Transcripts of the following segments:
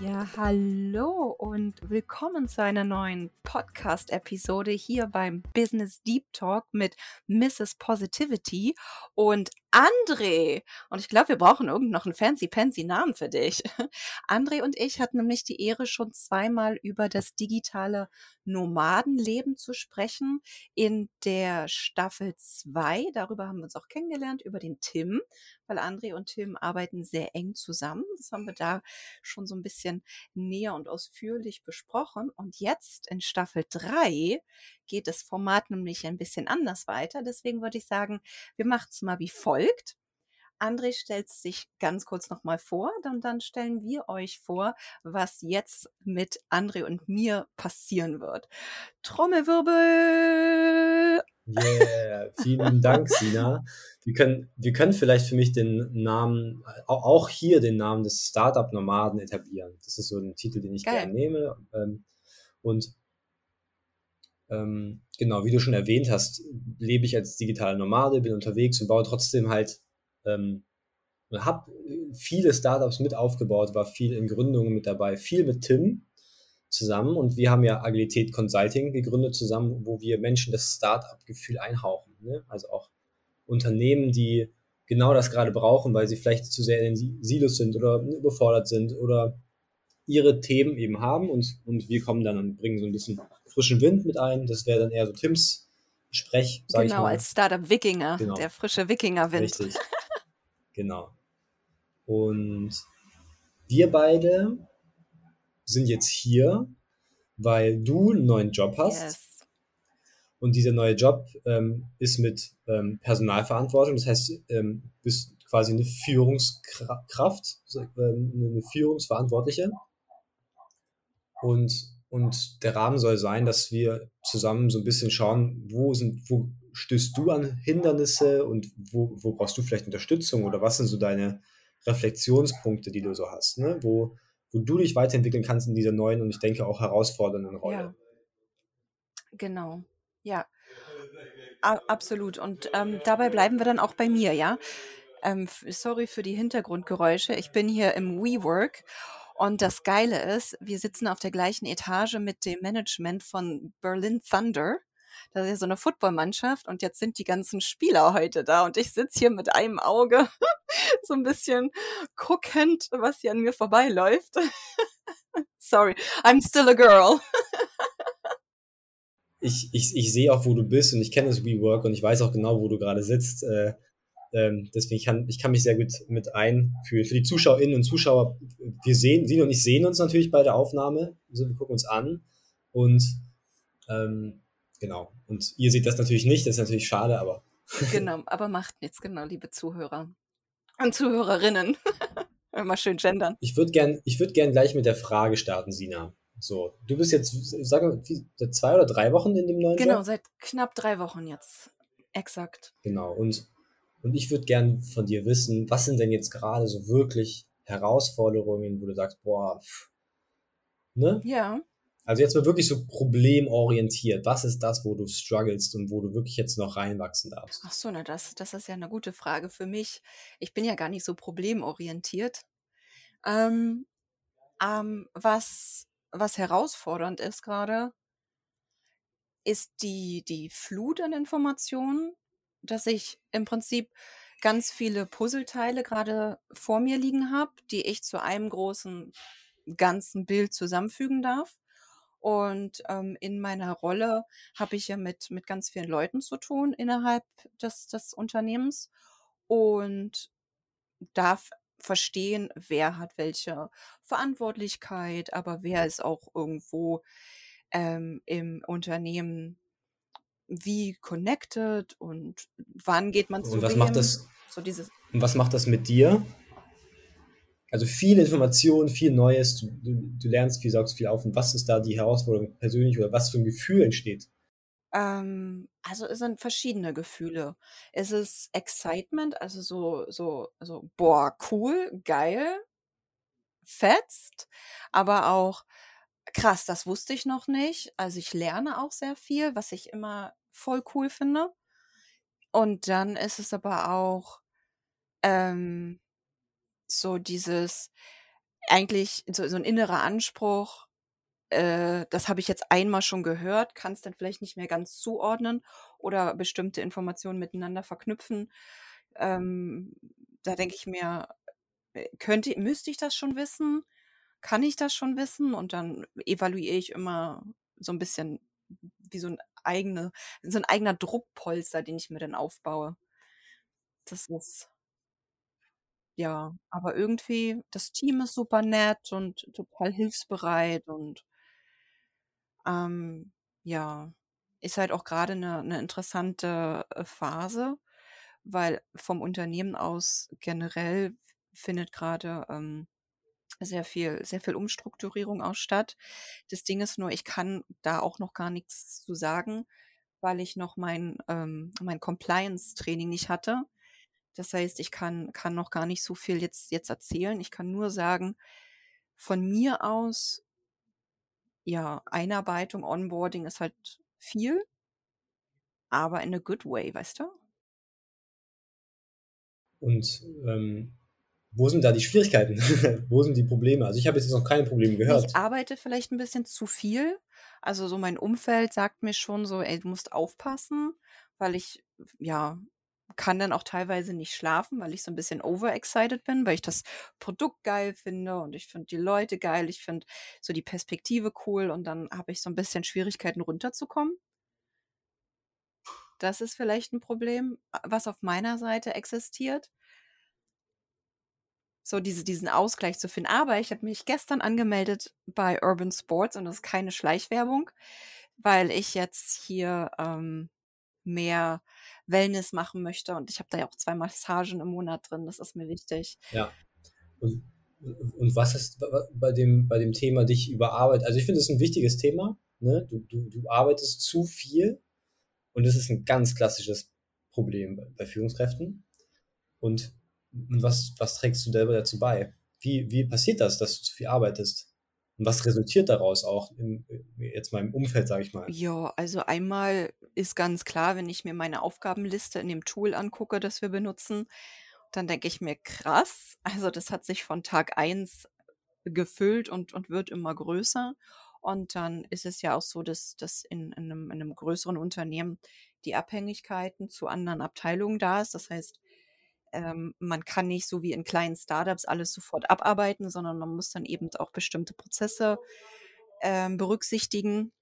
Ja, hallo und willkommen zu einer neuen Podcast-Episode hier beim Business Deep Talk mit Mrs. Positivity und André. Und ich glaube, wir brauchen irgend noch einen fancy-pansy Namen für dich. André und ich hatten nämlich die Ehre, schon zweimal über das digitale Nomadenleben zu sprechen in der Staffel 2. Darüber haben wir uns auch kennengelernt, über den Tim, weil André und Tim arbeiten sehr eng zusammen. Das haben wir da schon so ein bisschen näher und ausführlich besprochen. Und jetzt in Staffel 3 geht das Format nämlich ein bisschen anders weiter. Deswegen würde ich sagen, wir machen es mal wie folgt. André stellt sich ganz kurz nochmal vor, dann, dann stellen wir euch vor, was jetzt mit André und mir passieren wird. Trommelwirbel! Yeah, vielen Dank, Sina. Wir können, wir können vielleicht für mich den Namen, auch hier den Namen des Startup-Nomaden etablieren. Das ist so ein Titel, den ich Geil. gerne nehme. Ähm, und ähm, genau, wie du schon erwähnt hast, lebe ich als digitaler Nomade, bin unterwegs und baue trotzdem halt, ähm, habe viele Startups mit aufgebaut, war viel in Gründungen mit dabei, viel mit Tim zusammen und wir haben ja Agilität Consulting gegründet zusammen, wo wir Menschen das Startup-Gefühl einhauchen. Ne? Also auch Unternehmen, die genau das gerade brauchen, weil sie vielleicht zu sehr in den Silos sind oder überfordert sind oder ihre Themen eben haben und, und wir kommen dann und bringen so ein bisschen frischen Wind mit ein. Das wäre dann eher so Tims Sprech, sag genau, ich mal. als Startup-Wikinger, genau. der frische Wikinger-Wind. Richtig, genau. Und wir beide sind jetzt hier, weil du einen neuen Job hast. Yes. Und dieser neue Job ähm, ist mit ähm, Personalverantwortung. Das heißt, ähm, bist quasi eine Führungskraft, ähm, eine Führungsverantwortliche. Und, und der Rahmen soll sein, dass wir zusammen so ein bisschen schauen, wo sind, wo stößt du an Hindernisse und wo, wo brauchst du vielleicht Unterstützung oder was sind so deine Reflexionspunkte, die du so hast, ne? wo, wo du dich weiterentwickeln kannst in dieser neuen und ich denke auch herausfordernden Rolle. Ja. Genau, ja. A absolut. Und ähm, dabei bleiben wir dann auch bei mir, ja. Ähm, sorry für die Hintergrundgeräusche. Ich bin hier im WeWork und das Geile ist, wir sitzen auf der gleichen Etage mit dem Management von Berlin Thunder. Das ist ja so eine Footballmannschaft und jetzt sind die ganzen Spieler heute da und ich sitze hier mit einem Auge so ein bisschen guckend, was hier an mir vorbeiläuft. Sorry, I'm still a girl. ich, ich, ich sehe auch, wo du bist und ich kenne das WeWork und ich weiß auch genau, wo du gerade sitzt. Äh, ähm, deswegen ich kann ich kann mich sehr gut mit ein für, die Zuschauerinnen und Zuschauer. Wir sehen, Sie und ich sehen uns natürlich bei der Aufnahme, also wir gucken uns an und ähm, genau. Und ihr seht das natürlich nicht, das ist natürlich schade, aber genau, aber macht nichts, genau, liebe Zuhörer und Zuhörerinnen. Immer schön gendern. Ich würde gern, ich würde gern gleich mit der Frage starten, Sina. So, du bist jetzt, sagen wir, seit zwei oder drei Wochen in dem neuen Genau, Job? seit knapp drei Wochen jetzt. Exakt. Genau. Und und ich würde gern von dir wissen, was sind denn jetzt gerade so wirklich Herausforderungen, wo du sagst, boah, pff, ne? Ja. Also jetzt mal wirklich so problemorientiert. Was ist das, wo du strugglest und wo du wirklich jetzt noch reinwachsen darfst? Ach so, na das, das ist ja eine gute Frage für mich. Ich bin ja gar nicht so problemorientiert. Ähm, ähm, was, was herausfordernd ist gerade, ist die, die Flut an Informationen, dass ich im Prinzip ganz viele Puzzleteile gerade vor mir liegen habe, die ich zu einem großen ganzen Bild zusammenfügen darf. Und ähm, in meiner Rolle habe ich ja mit, mit ganz vielen Leuten zu tun innerhalb des, des Unternehmens und darf verstehen, wer hat welche Verantwortlichkeit, aber wer ist auch irgendwo ähm, im Unternehmen wie connected und wann geht man zu und was wem. Macht das, so dieses und was macht das mit dir? Also viele Informationen, viel Neues, du, du, du lernst viel, saugst viel auf. Und was ist da die Herausforderung persönlich oder was für ein Gefühl entsteht? Ähm, also es sind verschiedene Gefühle. Es ist Excitement, also so, so, so, boah, cool, geil, fetzt, aber auch krass, das wusste ich noch nicht. Also ich lerne auch sehr viel, was ich immer voll cool finde. Und dann ist es aber auch ähm, so dieses eigentlich so, so ein innerer Anspruch, äh, das habe ich jetzt einmal schon gehört, kann es dann vielleicht nicht mehr ganz zuordnen oder bestimmte Informationen miteinander verknüpfen. Ähm, da denke ich mir, äh, könnte, müsste ich das schon wissen? Kann ich das schon wissen? Und dann evaluiere ich immer so ein bisschen wie so ein eigene, so ein eigener Druckpolster, den ich mir dann aufbaue. Das ist ja, aber irgendwie, das Team ist super nett und total hilfsbereit und ähm, ja, ist halt auch gerade eine 'ne interessante, äh, Phase, weil vom Unternehmen aus generell findet gerade ähm, sehr viel sehr viel Umstrukturierung auch statt. Das Ding ist nur, ich kann da auch noch gar nichts zu sagen, weil ich noch mein ähm, mein Compliance-Training nicht hatte. Das heißt, ich kann kann noch gar nicht so viel jetzt jetzt erzählen. Ich kann nur sagen, von mir aus ja, Einarbeitung, Onboarding ist halt viel aber in a good way, weißt du? Und, ähm, wo sind da die Schwierigkeiten? Wo sind die Probleme? Also, ich habe jetzt noch keine Probleme gehört. Ich arbeite vielleicht ein bisschen zu viel. Also, so mein Umfeld sagt mir schon so: „Ey, du musst aufpassen“, weil ich, ja, kann dann auch teilweise nicht schlafen, weil ich so ein bisschen overexcited bin, weil ich das Produkt geil finde und ich finde die Leute geil. Ich finde so die Perspektive cool und dann habe ich so ein bisschen Schwierigkeiten runterzukommen. Das ist vielleicht ein Problem, was auf meiner Seite existiert. So diese diesen Ausgleich zu finden. Aber ich habe mich gestern angemeldet bei Urban Sports und das ist keine Schleichwerbung, weil ich jetzt hier, ähm, mehr Wellness machen möchte und ich habe da ja auch zwei Massagen im Monat drin. Das ist mir wichtig. Ja. Und und was ist bei dem bei dem Thema dich überarbeitet? Also, ich finde, ist ein wichtiges Thema, ne? Du du du arbeitest zu viel und das ist ein ganz klassisches Problem bei Führungskräften. Und was, was trägst du selber dazu bei? Wie, wie passiert das, dass du zu viel arbeitest? Und was resultiert daraus auch im, jetzt mal Umfeld, sage ich mal? Ja, also einmal ist ganz klar, wenn ich mir meine Aufgabenliste in dem Tool angucke, das wir benutzen, dann denke ich mir, krass, also das hat sich von Tag 1 gefüllt und, und wird immer größer. Und dann ist es ja auch so, dass, dass in, in, einem, in einem größeren Unternehmen die Abhängigkeiten zu anderen Abteilungen da ist. Das heißt, ähm, man kann nicht so wie in kleinen Startups alles sofort abarbeiten, sondern man muss dann eben auch bestimmte Prozesse ähm, berücksichtigen.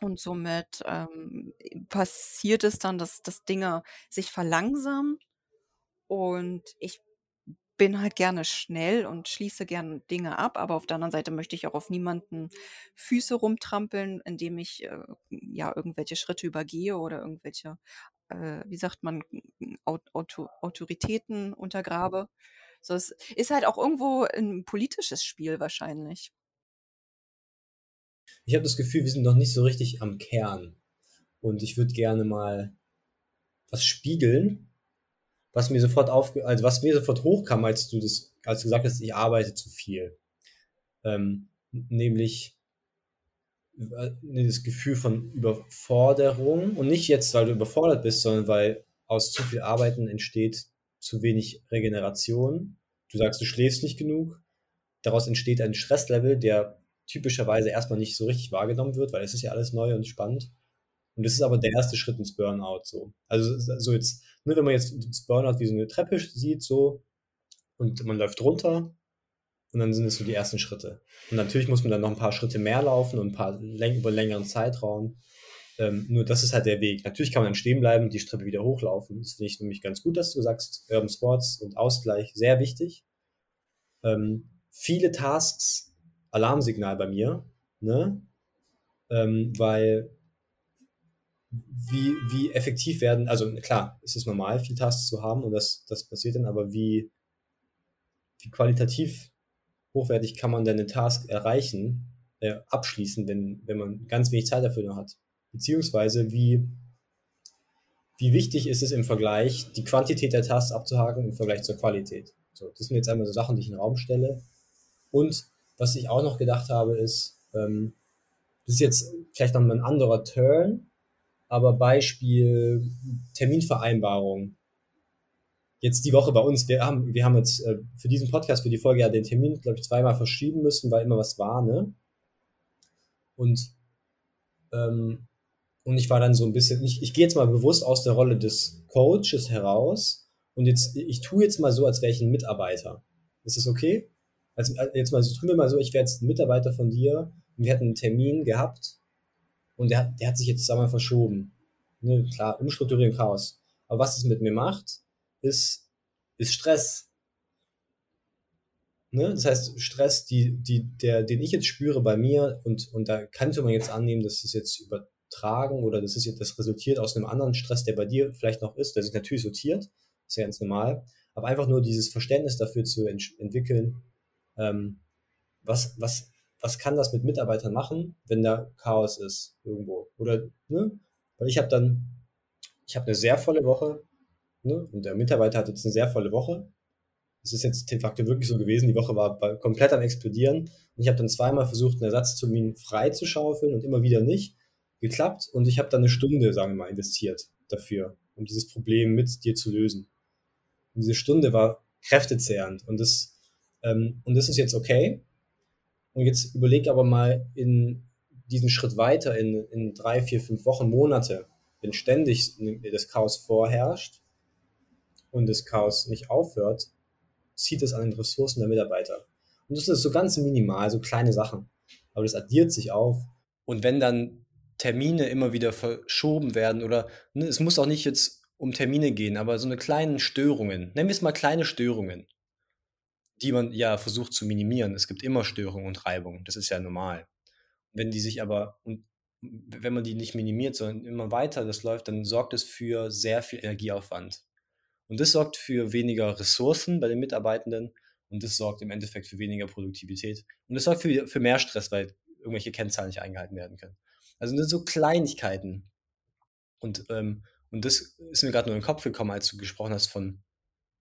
Und somit ähm, passiert es dann, dass, dass Dinge sich verlangsamen. Und ich bin halt gerne schnell und schließe gerne Dinge ab, aber auf der anderen Seite möchte ich auch auf niemanden Füße rumtrampeln, indem ich äh, ja irgendwelche Schritte übergehe oder irgendwelche, äh, wie sagt man, Auto Autoritäten untergrabe. So, es ist halt auch irgendwo ein politisches Spiel wahrscheinlich. Ich habe das Gefühl, wir sind noch nicht so richtig am Kern. Und ich würde gerne mal was spiegeln, was mir sofort auf, also was mir sofort hochkam, als du das, als du gesagt hast, ich arbeite zu viel. Ähm, nämlich das Gefühl von Überforderung und nicht jetzt, weil du überfordert bist, sondern weil aus zu viel Arbeiten entsteht zu wenig Regeneration. Du sagst, du schläfst nicht genug. Daraus entsteht ein Stresslevel, der typischerweise erstmal nicht so richtig wahrgenommen wird, weil es ist ja alles neu und spannend. Und das ist aber der erste Schritt ins Burnout so. Also so jetzt, ne, wenn man jetzt das Burnout wie so eine Treppe sieht, so, und man läuft runter und dann sind es so die ersten Schritte. Und natürlich muss man dann noch ein paar Schritte mehr laufen und ein paar läng über längeren Zeitraum. Ähm, nur das ist halt der Weg. Natürlich kann man dann stehen bleiben die Treppe wieder hochlaufen. Das finde ich nämlich ganz gut, dass du sagst, Urban Sports und Ausgleich, sehr wichtig. Ähm, viele Tasks, Alarmsignal bei mir, ne? Ähm, weil wie, wie effektiv werden, also klar, es ist normal, viel Tasks zu haben und das, das passiert dann, aber wie, wie qualitativ hochwertig kann man denn eine Task erreichen, äh, abschließen, wenn, wenn man ganz wenig Zeit dafür noch hat? Beziehungsweise wie, wie wichtig ist es im Vergleich, die Quantität der Tasks abzuhaken im Vergleich zur Qualität? So, das sind jetzt einmal so Sachen, die ich in den Raum stelle. Und was ich auch noch gedacht habe, ist, ähm, das ist jetzt vielleicht noch ein anderer Turn, aber Beispiel Terminvereinbarung. Jetzt die Woche bei uns, wir haben, wir haben jetzt äh, für diesen Podcast, für die Folge ja den Termin, glaube ich, zweimal verschieben müssen, weil immer was war, ne? Und, ähm, und ich war dann so ein bisschen, ich, ich gehe jetzt mal bewusst aus der Rolle des Coaches heraus und jetzt, ich tue jetzt mal so, als wäre ich ein Mitarbeiter. Ist das okay? Also jetzt mal, tun wir mal so, ich wäre jetzt ein Mitarbeiter von dir und wir hatten einen Termin gehabt und der, der hat sich jetzt einmal verschoben. Ne, klar, Umstrukturieren, Chaos. Aber was es mit mir macht, ist, ist Stress. Ne? Das heißt, Stress, die, die, der, den ich jetzt spüre bei mir, und, und da könnte man jetzt annehmen, dass es jetzt übertragen oder das ist jetzt, das resultiert aus einem anderen Stress, der bei dir vielleicht noch ist, der sich natürlich sortiert, ist ja ganz normal, aber einfach nur dieses Verständnis dafür zu ent entwickeln, ähm, was, was was kann das mit Mitarbeitern machen, wenn da Chaos ist irgendwo? Oder, ne? Weil ich habe dann, ich habe eine sehr volle Woche, ne? Und der Mitarbeiter hat jetzt eine sehr volle Woche. Es ist jetzt de facto wirklich so gewesen, die Woche war komplett am explodieren. Und ich habe dann zweimal versucht, einen Ersatztermin frei zu schaufeln und immer wieder nicht. Geklappt. Und ich habe dann eine Stunde, sagen wir mal, investiert dafür, um dieses Problem mit dir zu lösen. Und diese Stunde war kräftezehrend. Und das, ähm, und das ist jetzt okay. Und jetzt überleg aber mal in diesen Schritt weiter, in, in drei, vier, fünf Wochen, Monate, wenn ständig das Chaos vorherrscht und das Chaos nicht aufhört, zieht es an den Ressourcen der Mitarbeiter. Und das ist so ganz minimal, so kleine Sachen. Aber das addiert sich auf. Und wenn dann Termine immer wieder verschoben werden oder ne, es muss auch nicht jetzt um Termine gehen, aber so eine kleinen Störungen, nennen wir es mal kleine Störungen, die man ja versucht zu minimieren. Es gibt immer Störungen und Reibungen, das ist ja normal. Wenn die sich aber, und wenn man die nicht minimiert, sondern immer weiter das läuft, dann sorgt es für sehr viel Energieaufwand. Und das sorgt für weniger Ressourcen bei den Mitarbeitenden und das sorgt im Endeffekt für weniger Produktivität. Und das sorgt für, für mehr Stress, weil irgendwelche Kennzahlen nicht eingehalten werden können. Also sind so Kleinigkeiten. Und, ähm, und das ist mir gerade nur in den Kopf gekommen, als du gesprochen hast von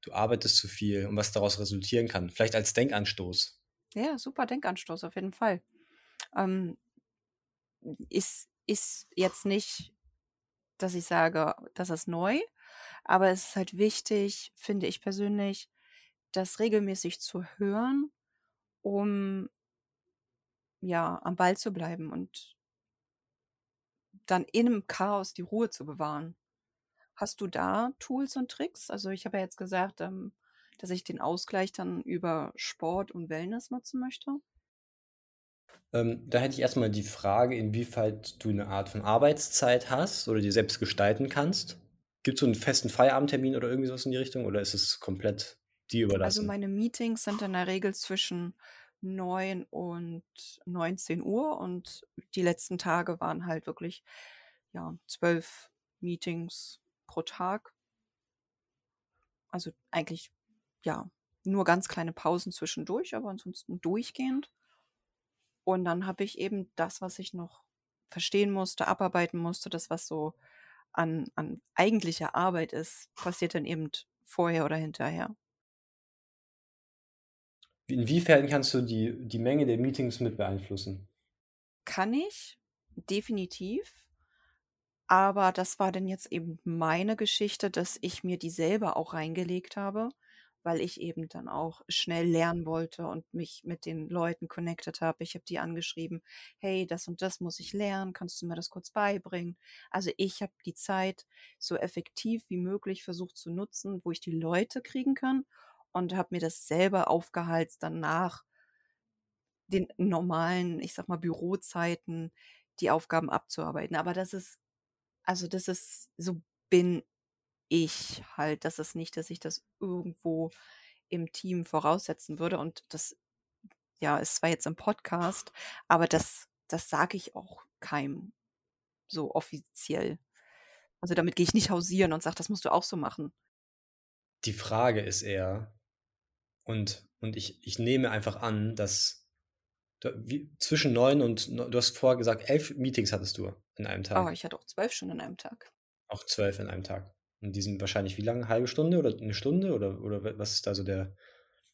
du arbeitest zu viel und was daraus resultieren kann. Vielleicht als Denkanstoß. Ja, super Denkanstoß, auf jeden Fall. Ähm, ist, ist jetzt nicht, dass ich sage, das ist neu, aber es ist halt wichtig, finde ich persönlich, das regelmäßig zu hören, um ja am Ball zu bleiben und dann in einem Chaos die Ruhe zu bewahren. Hast du da Tools und Tricks? Also ich habe ja jetzt gesagt, ähm, dass ich den Ausgleich dann über Sport und Wellness nutzen möchte. Ähm, da hätte ich erstmal die Frage, inwieweit du eine Art von Arbeitszeit hast oder dir selbst gestalten kannst. Gibt es so einen festen Feierabendtermin oder irgendwie sowas in die Richtung oder ist es komplett dir also überlassen? Also meine Meetings sind in der Regel zwischen 9 und 19 Uhr und die letzten Tage waren halt wirklich ja, zwölf Meetings pro Tag. Also eigentlich, ja, nur ganz kleine Pausen zwischendurch, aber ansonsten durchgehend. Und dann habe ich eben das, was ich noch verstehen musste, abarbeiten musste, das, was so an, an eigentlicher Arbeit ist, passiert dann eben vorher oder hinterher. Inwiefern kannst du die, die Menge der Meetings mit beeinflussen? Kann ich, definitiv. Aber das war dann jetzt eben meine Geschichte, dass ich mir die selber auch reingelegt habe, weil ich eben dann auch schnell lernen wollte und mich mit den Leuten connected habe. Ich habe die angeschrieben, hey, das und das muss ich lernen, kannst du mir das kurz beibringen? Also ich habe die Zeit so effektiv wie möglich versucht zu nutzen, wo ich die Leute kriegen kann und habe mir das selber aufgehalst, dann nach den normalen, ich sag mal, Bürozeiten die Aufgaben abzuarbeiten. Aber das ist also das ist so bin ich halt. Das ist nicht, dass ich das irgendwo im Team voraussetzen würde. Und das, ja, ist zwar jetzt im Podcast, aber das, das sage ich auch keinem so offiziell. Also damit gehe ich nicht hausieren und sage, das musst du auch so machen. Die Frage ist eher, Und, und ich, ich nehme einfach an, dass du, wie, zwischen neun und du hast vorher gesagt, elf Meetings hattest du in einem Tag. Oh, ich hatte auch zwölf schon in einem Tag. Auch zwölf in einem Tag. Und die sind wahrscheinlich wie lange? Halbe Stunde oder eine Stunde? Oder, oder was ist da so der.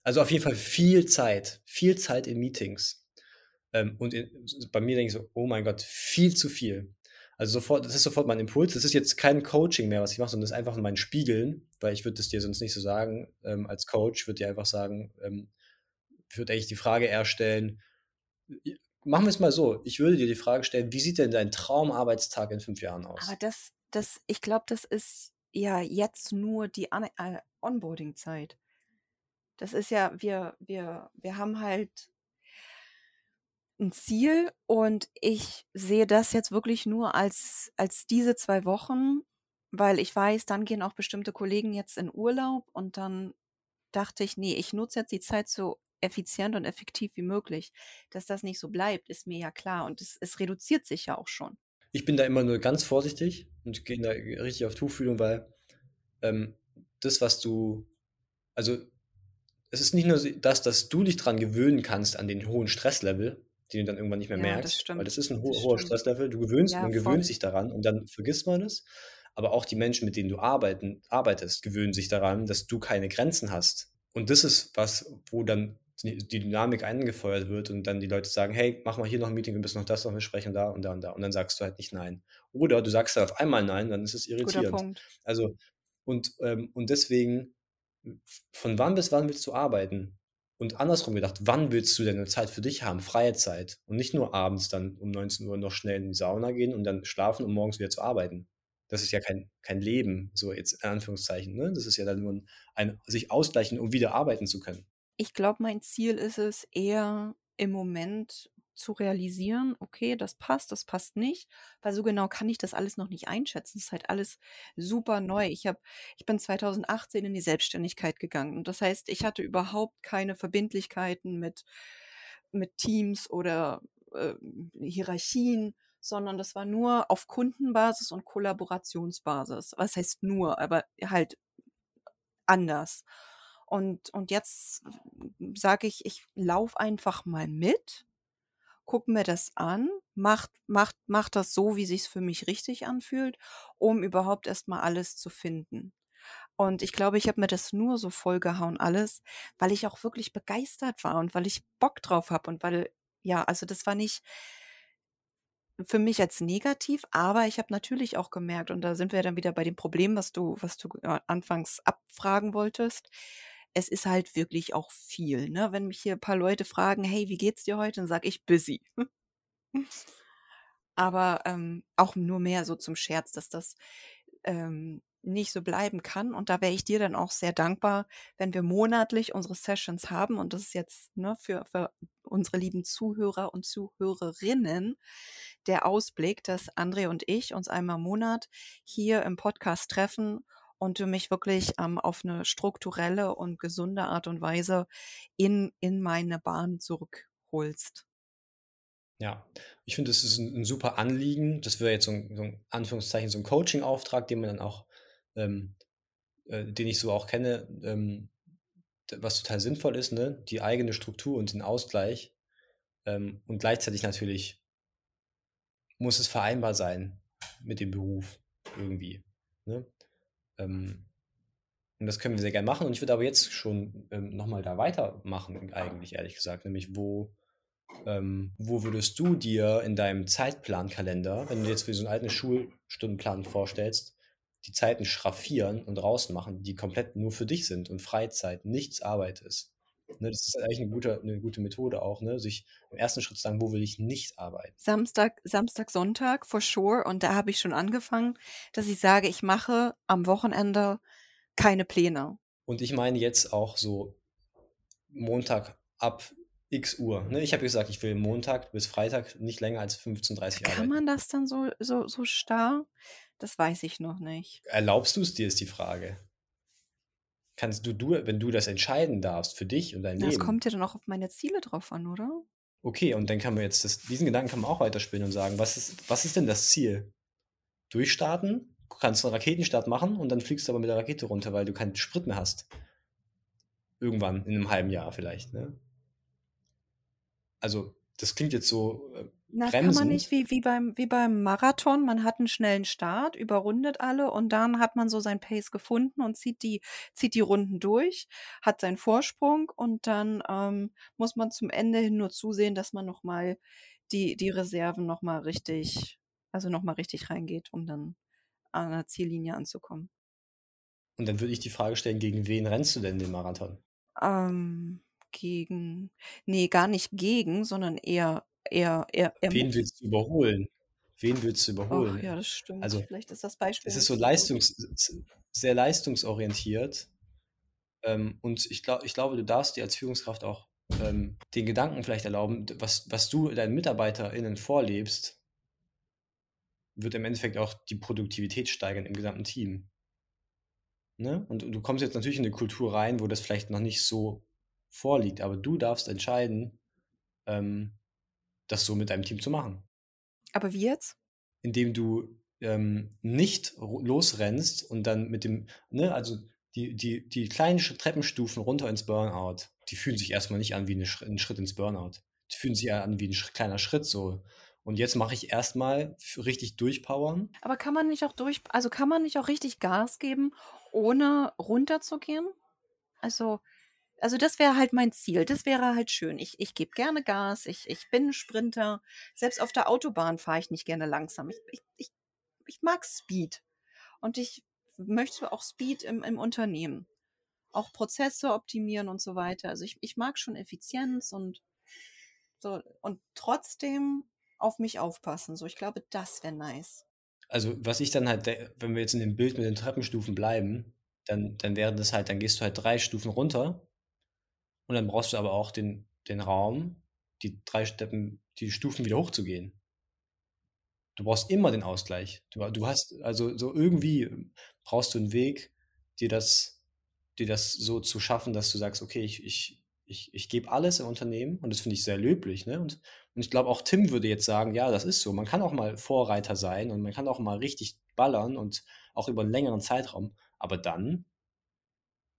Also auf jeden Fall viel Zeit. Viel Zeit in Meetings. Ähm, und in, bei mir denke ich so, oh mein Gott, viel zu viel. Also sofort, das ist sofort mein Impuls. Das ist jetzt kein Coaching mehr, was ich mache, sondern das ist einfach mein Spiegeln, weil ich würde das dir sonst nicht so sagen. Ähm, als Coach würde dir einfach sagen, ähm, ich würde eigentlich die Frage eher stellen, machen wir es mal so, ich würde dir die Frage stellen, wie sieht denn dein Traumarbeitstag in fünf Jahren aus? Aber das, das, ich glaube, das ist ja jetzt nur die An äh, Onboarding-Zeit. Das ist ja, wir, wir, wir haben halt ein Ziel und ich sehe das jetzt wirklich nur als, als diese zwei Wochen, weil ich weiß, dann gehen auch bestimmte Kollegen jetzt in Urlaub und dann dachte ich, nee, ich nutze jetzt die Zeit so effizient und effektiv wie möglich. Dass das nicht so bleibt, ist mir ja klar und es, es reduziert sich ja auch schon. Ich bin da immer nur ganz vorsichtig und gehe da richtig auf Tuchfühlung, weil ähm, das, was du, also es ist nicht nur das, dass du dich dran gewöhnen kannst an den hohen Stresslevel, den du dann irgendwann nicht mehr ja, merkst, das weil das ist ein ho hoher Stresslevel. Du gewöhnst, ja, man gewöhnt voll. sich daran und dann vergisst man es. Aber auch die Menschen, mit denen du arbeiten, arbeitest, gewöhnen sich daran, dass du keine Grenzen hast. Und das ist was, wo dann die Dynamik eingefeuert wird und dann die Leute sagen, hey, mach mal hier noch ein Meeting, wir müssen noch das noch besprechen, da und da und da. Und dann sagst du halt nicht nein. Oder du sagst halt auf einmal nein, dann ist es irritierend. Also, und, ähm, und deswegen, von wann bis wann willst du arbeiten? Und andersrum gedacht, wann willst du denn eine Zeit für dich haben, freie Zeit? Und nicht nur abends dann um 19 Uhr noch schnell in die Sauna gehen und dann schlafen, um morgens wieder zu arbeiten. Das ist ja kein, kein Leben, so jetzt in Anführungszeichen. Ne? Das ist ja dann nur ein, ein sich ausgleichen, um wieder arbeiten zu können. Ich glaube, mein Ziel ist es eher im Moment zu realisieren, okay, das passt, das passt nicht, weil so genau kann ich das alles noch nicht einschätzen. Es ist halt alles super neu. Ich habe, ich bin 2018 in die Selbstständigkeit gegangen und das heißt, ich hatte überhaupt keine Verbindlichkeiten mit mit Teams oder äh, Hierarchien, sondern das war nur auf Kundenbasis und Kollaborationsbasis. Was heißt nur, aber halt anders. Und, und jetzt sage ich, ich laufe einfach mal mit, gucke mir das an, macht, macht, macht das so, wie sich für mich richtig anfühlt, um überhaupt erstmal alles zu finden. Und ich glaube, ich habe mir das nur so vollgehauen, alles, weil ich auch wirklich begeistert war und weil ich Bock drauf habe und weil, ja, also das war nicht, für mich als negativ, aber ich habe natürlich auch gemerkt, und da sind wir dann wieder bei dem Problem, was du, was du äh, anfangs abfragen wolltest es ist halt wirklich auch viel. Ne? Wenn mich hier ein paar Leute fragen, hey, wie geht's dir heute? Dann sage ich busy. Aber ähm, auch nur mehr so zum Scherz, dass das ähm, nicht so bleiben kann. Und da wäre ich dir dann auch sehr dankbar, wenn wir monatlich unsere Sessions haben. Und das ist jetzt ne, für, für unsere lieben Zuhörer und Zuhörerinnen der Ausblick, dass André und ich uns einmal im Monat hier im Podcast treffen und du mich wirklich ähm, auf eine strukturelle und gesunde Art und Weise in, in meine Bahn zurückholst. Ja, ich finde, das ist ein, ein, super Anliegen. Das wäre jetzt so ein, so ein, Anführungszeichen, so ein Coaching-Auftrag, den man dann auch, ähm, äh, den ich so auch kenne, ähm, was total sinnvoll ist, ne? Die eigene Struktur und den Ausgleich. Ähm, und gleichzeitig natürlich muss es vereinbar sein mit dem Beruf irgendwie. Ne? Ähm, und das können wir sehr gerne machen. Und ich würde aber jetzt schon ähm, nochmal da weitermachen, eigentlich, ehrlich gesagt. Nämlich, wo, ähm, wo würdest du dir in deinem Zeitplankalender, wenn du jetzt für so einen alten Schulstundenplan vorstellst, die Zeiten schraffieren und rausmachen, die komplett nur für dich sind und Freizeit, nichts Arbeit ist? Ne, das ist eigentlich eine gute, eine gute Methode auch, ne? sich im ersten Schritt zu sagen, wo will ich nicht arbeiten. Samstag, Samstag, Sonntag, for sure. Und da habe ich schon angefangen, dass ich sage, ich mache am Wochenende keine Pläne. Und ich meine jetzt auch so Montag ab x Uhr. Ne? Ich habe gesagt, ich will Montag bis Freitag nicht länger als 15.30 Uhr arbeiten. Kann man das dann so, so, so starr? Das weiß ich noch nicht. Erlaubst du es dir, ist die Frage kannst du, du, wenn du das entscheiden darfst für dich und dein das Leben. Das kommt ja dann auch auf meine Ziele drauf an, oder? Okay, und dann kann man jetzt das, diesen Gedanken kann man auch weiterspielen und sagen, was ist, was ist denn das Ziel? Durchstarten, du kannst einen Raketenstart machen und dann fliegst du aber mit der Rakete runter, weil du keinen Sprit mehr hast. Irgendwann in einem halben Jahr vielleicht, ne? Also, das klingt jetzt so äh, Na, kann man nicht wie, wie, beim, wie beim Marathon, man hat einen schnellen Start, überrundet alle und dann hat man so sein Pace gefunden und zieht die, zieht die Runden durch, hat seinen Vorsprung und dann ähm, muss man zum Ende hin nur zusehen, dass man nochmal die, die Reserven nochmal richtig, also nochmal richtig reingeht, um dann an der Ziellinie anzukommen. Und dann würde ich die Frage stellen, gegen wen rennst du denn den Marathon? Ähm, gegen, nee, gar nicht gegen, sondern eher, eher, eher, eher Wen willst du überholen? Wen willst du überholen? Ach, ja, das stimmt. Also, Vielleicht ist das Beispiel. Es ist so leistungs sehr leistungsorientiert. Ähm, und ich, glaub, ich glaube, du darfst dir als Führungskraft auch ähm, den Gedanken vielleicht erlauben, was, was du deinen MitarbeiterInnen vorlebst, wird im Endeffekt auch die Produktivität steigern im gesamten Team. Ne? Und du kommst jetzt natürlich in eine Kultur rein, wo das vielleicht noch nicht so vorliegt, aber du darfst entscheiden, ähm, das so mit deinem Team zu machen. Aber wie jetzt? Indem du ähm, nicht losrennst und dann mit dem, ne, also die, die, die kleinen Treppenstufen runter ins Burnout, die fühlen sich erstmal nicht an wie ein Schritt ins Burnout. Die fühlen sich an wie ein kleiner Schritt so. Und jetzt mache ich erstmal richtig durchpowern. Aber kann man nicht auch durch, also kann man nicht auch richtig Gas geben, ohne runterzugehen? Also, also das wäre halt mein Ziel. Das wäre halt schön. Ich, ich gebe gerne Gas. Ich, ich bin ein Sprinter. Selbst auf der Autobahn fahre ich nicht gerne langsam. Ich, ich, ich, ich mag Speed. Und ich möchte auch Speed im, im Unternehmen. Auch Prozesse optimieren und so weiter. Also ich, ich mag schon Effizienz und so. Und trotzdem auf mich aufpassen. So, ich glaube, das wäre nice. Also, was ich dann halt, wenn wir jetzt in dem Bild mit den Treppenstufen bleiben, dann, dann wäre das halt, dann gehst du halt drei Stufen runter und dann brauchst du aber auch den, den Raum, die drei Steppen, die Stufen wieder hochzugehen. Du brauchst immer den Ausgleich. Du, du hast, also so irgendwie brauchst du einen Weg, dir das, dir das so zu schaffen, dass du sagst, okay, ich, ich, ich, ich gebe alles im Unternehmen und das finde ich sehr löblich. Ne? Und, und ich glaube, auch Tim würde jetzt sagen, ja, das ist so. Man kann auch mal Vorreiter sein und man kann auch mal richtig ballern und auch über einen längeren Zeitraum. Aber dann,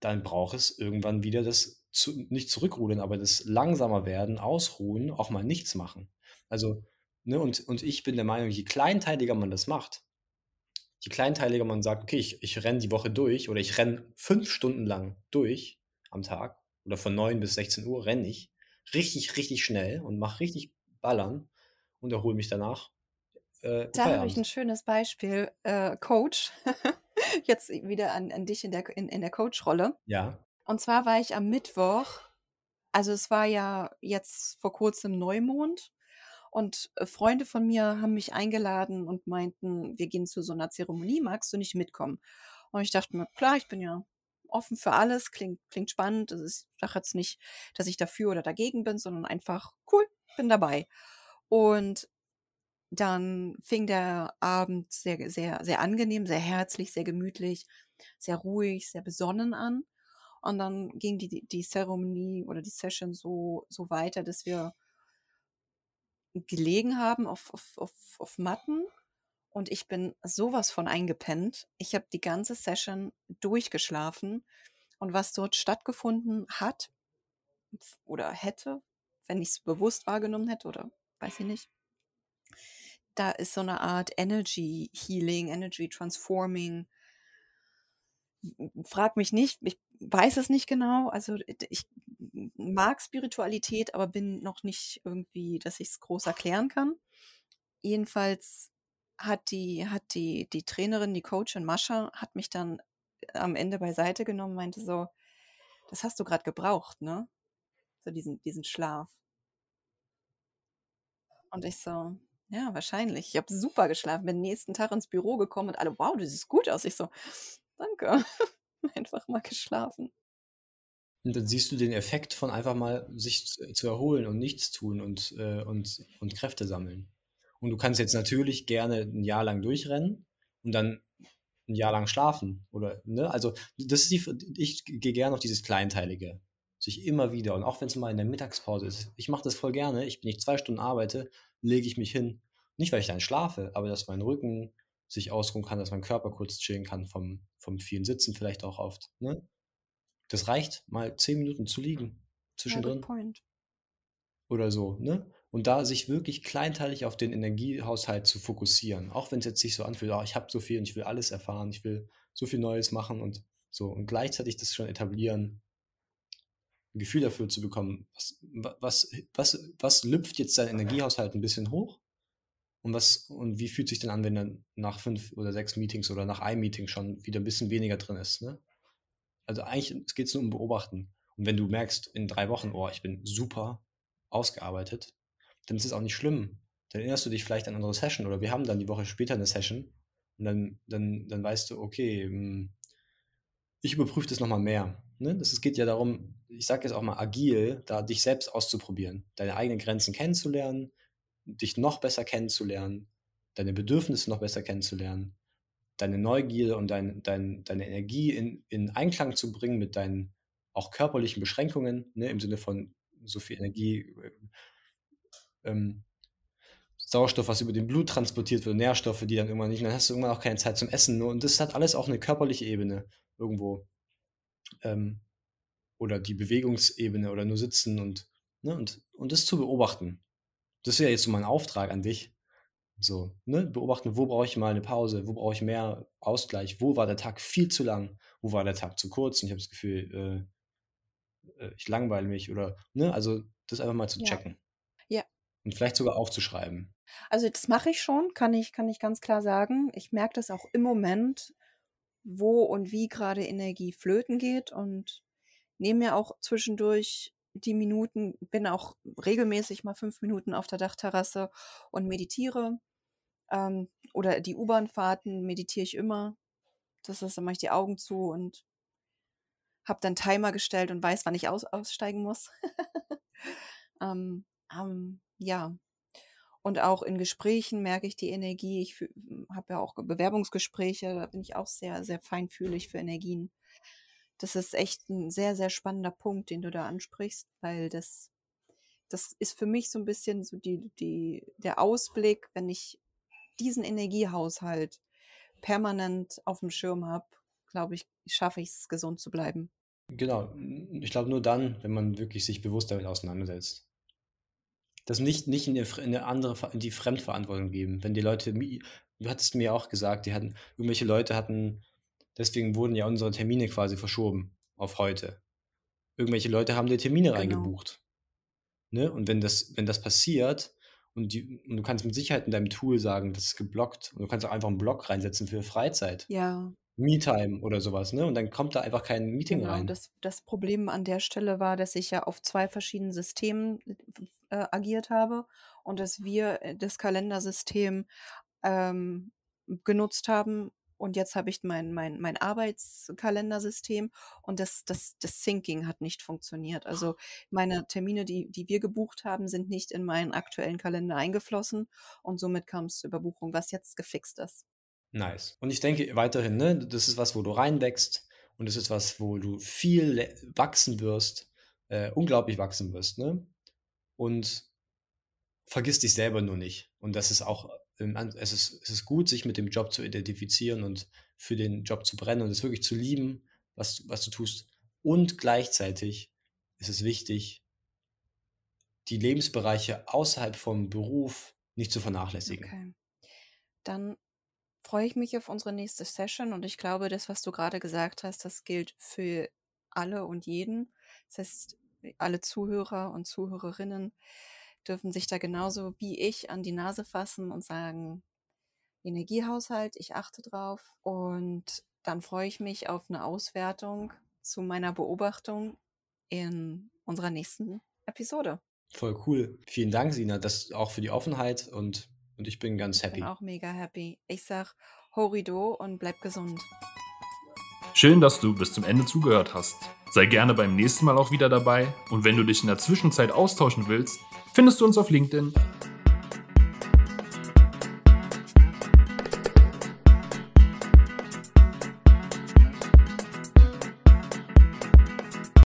dann braucht es irgendwann wieder das zu, nicht zurückrudern, aber das langsamer werden, ausruhen, auch mal nichts machen. Also, ne, und, und ich bin der Meinung, je kleinteiliger man das macht, je kleinteiliger man sagt, okay, ich, ich renne die Woche durch oder ich renne fünf Stunden lang durch am Tag oder von 9 bis 16 Uhr renne ich richtig, richtig schnell und mache richtig Ballern und erhole mich danach. Äh, da habe ich ein schönes Beispiel. Äh, Coach, jetzt wieder an, an dich in der, in, in der Coach-Rolle. Ja. Und zwar war ich am Mittwoch, also es war ja jetzt vor kurzem Neumond und äh, Freunde von mir haben mich eingeladen und meinten, wir gehen zu so einer Zeremonie, magst du nicht mitkommen? Und ich dachte mir, klar, ich bin ja offen für alles, klingt, klingt spannend. Also ich sage jetzt nicht, dass ich dafür oder dagegen bin, sondern einfach cool, bin dabei. Und dann fing der Abend sehr, sehr, sehr angenehm, sehr herzlich, sehr gemütlich, sehr ruhig, sehr besonnen an. Und dann ging die, die Zeremonie oder die Session so, so weiter, dass wir gelegen haben auf, auf, auf, auf Matten und ich bin sowas von eingepennt. Ich habe die ganze Session durchgeschlafen und was dort stattgefunden hat oder hätte, wenn ich es bewusst wahrgenommen hätte oder weiß ich nicht, da ist so eine Art Energy Healing, Energy Transforming. Frag mich nicht, ich weiß es nicht genau. Also ich mag Spiritualität, aber bin noch nicht irgendwie, dass ich es groß erklären kann. Jedenfalls hat die, hat die, die Trainerin, die Coachin Mascha, hat mich dann am Ende beiseite genommen, meinte so, das hast du gerade gebraucht, ne? So diesen, diesen Schlaf. Und ich so, ja, wahrscheinlich. Ich habe super geschlafen, bin nächsten Tag ins Büro gekommen und alle, wow, du siehst gut aus. Ich so, danke. Einfach mal geschlafen. Und dann siehst du den Effekt von einfach mal sich zu erholen und nichts tun und, äh, und, und Kräfte sammeln. Und du kannst jetzt natürlich gerne ein Jahr lang durchrennen und dann ein Jahr lang schlafen. Oder, ne? Also, das ist die, ich gehe gerne auf dieses Kleinteilige. Sich immer wieder, und auch wenn es mal in der Mittagspause ist, ich mache das voll gerne. Ich bin nicht zwei Stunden arbeite, lege ich mich hin. Nicht, weil ich dann schlafe, aber dass mein Rücken sich ausruhen kann, dass mein Körper kurz chillen kann vom, vom vielen Sitzen vielleicht auch oft. Ne? Das reicht, mal zehn Minuten zu liegen zwischendrin. Ja, Oder so, ne? Und da sich wirklich kleinteilig auf den Energiehaushalt zu fokussieren. Auch wenn es jetzt sich so anfühlt, oh, ich habe so viel und ich will alles erfahren, ich will so viel Neues machen und so. Und gleichzeitig das schon etablieren, ein Gefühl dafür zu bekommen, was, was, was, was lüpft jetzt dein Energiehaushalt ein bisschen hoch? Und, was, und wie fühlt sich denn an, wenn dann nach fünf oder sechs Meetings oder nach einem Meeting schon wieder ein bisschen weniger drin ist? Ne? Also eigentlich geht es nur um Beobachten. Und wenn du merkst in drei Wochen, oh, ich bin super ausgearbeitet, dann ist es auch nicht schlimm. Dann erinnerst du dich vielleicht an unsere Session oder wir haben dann die Woche später eine Session und dann, dann, dann weißt du, okay, hm, ich überprüfe das nochmal mehr. Ne? Das, es geht ja darum, ich sage jetzt auch mal agil, da dich selbst auszuprobieren, deine eigenen Grenzen kennenzulernen, dich noch besser kennenzulernen, deine Bedürfnisse noch besser kennenzulernen, deine Neugier und dein, dein, deine Energie in, in Einklang zu bringen mit deinen auch körperlichen Beschränkungen, ne, im Sinne von so viel Energie, äh, ähm, Sauerstoff, was über den Blut transportiert wird, Nährstoffe, die dann irgendwann nicht, dann hast du irgendwann auch keine Zeit zum Essen. Und das hat alles auch eine körperliche Ebene irgendwo. Ähm, oder die Bewegungsebene oder nur sitzen und, ne, und, und das zu beobachten. Das wäre jetzt so mein Auftrag an dich. So, ne, beobachten, wo brauche ich mal eine Pause, wo brauche ich mehr Ausgleich, wo war der Tag viel zu lang, wo war der Tag zu kurz und ich habe das Gefühl, äh, äh, ich langweile mich oder, ne, also das einfach mal zu checken. Ja. Und vielleicht sogar aufzuschreiben. Also das mache ich schon, kann ich, kann ich ganz klar sagen. Ich merke das auch im Moment, wo und wie gerade Energie flöten geht und nehme mir auch zwischendurch die Minuten, bin auch regelmäßig mal fünf Minuten auf der Dachterrasse und meditiere. Ähm, oder die U-Bahn-Fahrten meditiere ich immer. Das ist, dann mache ich die Augen zu und habe dann Timer gestellt und weiß, wann ich aus, aussteigen muss. ähm, ähm, ja. Und auch in Gesprächen merke ich die Energie. Ich habe ja auch Bewerbungsgespräche, da bin ich auch sehr, sehr feinfühlig für Energien das ist echt ein sehr, sehr spannender Punkt, den du da ansprichst, weil das, das ist für mich so ein bisschen so die, die, der Ausblick, wenn ich diesen Energiehaushalt permanent auf dem Schirm habe, glaube ich, schaffe ich es, gesund zu bleiben. Genau. Ich glaube nur dann, wenn man wirklich sich bewusst damit auseinandersetzt. Das nicht, nicht in, eine andere, in die Fremdverantwortung geben. Wenn die Leute, du hattest mir auch gesagt, die hatten, irgendwelche Leute hatten Deswegen wurden ja unsere Termine quasi verschoben auf heute. Irgendwelche Leute haben die Termine genau. reingebucht. Ne? Und wenn das, wenn das passiert und, die, und du kannst mit Sicherheit in deinem Tool sagen, das ist geblockt und du kannst auch einfach einen Block reinsetzen für Freizeit. Ja. Me-Time oder sowas, ne? Und dann kommt da einfach kein Meeting genau, rein. Das, das Problem an der Stelle war, dass ich ja auf zwei verschiedenen Systemen äh, agiert habe und dass wir äh, das Kalendersystem ähm, genutzt haben, und jetzt habe ich mein, mein, mein Arbeitskalendersystem und das, das, das Syncing hat nicht funktioniert. Also meine Termine, die, die wir gebucht haben, sind nicht in meinen aktuellen Kalender eingeflossen und somit kam es zur Überbuchung, was jetzt gefixt ist. Nice. Und ich denke weiterhin, ne, das ist was, wo du reinwächst und das ist was, wo du viel wachsen wirst, äh, unglaublich wachsen wirst, ne? Und vergiss dich selber nur nicht. Und das ist auch es ist, es ist gut, sich mit dem Job zu identifizieren und für den Job zu brennen und es wirklich zu lieben, was, was du tust. Und gleichzeitig ist es wichtig, die Lebensbereiche außerhalb vom Beruf nicht zu vernachlässigen. Okay. Dann freue ich mich auf unsere nächste Session und ich glaube, das, was du gerade gesagt hast, das gilt für alle und jeden. Das heißt, alle Zuhörer und Zuhörerinnen dürfen sich da genauso wie ich an die Nase fassen und sagen, Energiehaushalt, ich achte drauf. Und dann freue ich mich auf eine Auswertung zu meiner Beobachtung in unserer nächsten Episode. Voll cool. Vielen Dank, Sina, das auch für die Offenheit und, und ich bin ganz happy. Ich bin auch mega happy. Ich sag Horido und bleib gesund. Schön, dass du bis zum Ende zugehört hast. Sei gerne beim nächsten Mal auch wieder dabei und wenn du dich in der Zwischenzeit austauschen willst, findest du uns auf LinkedIn.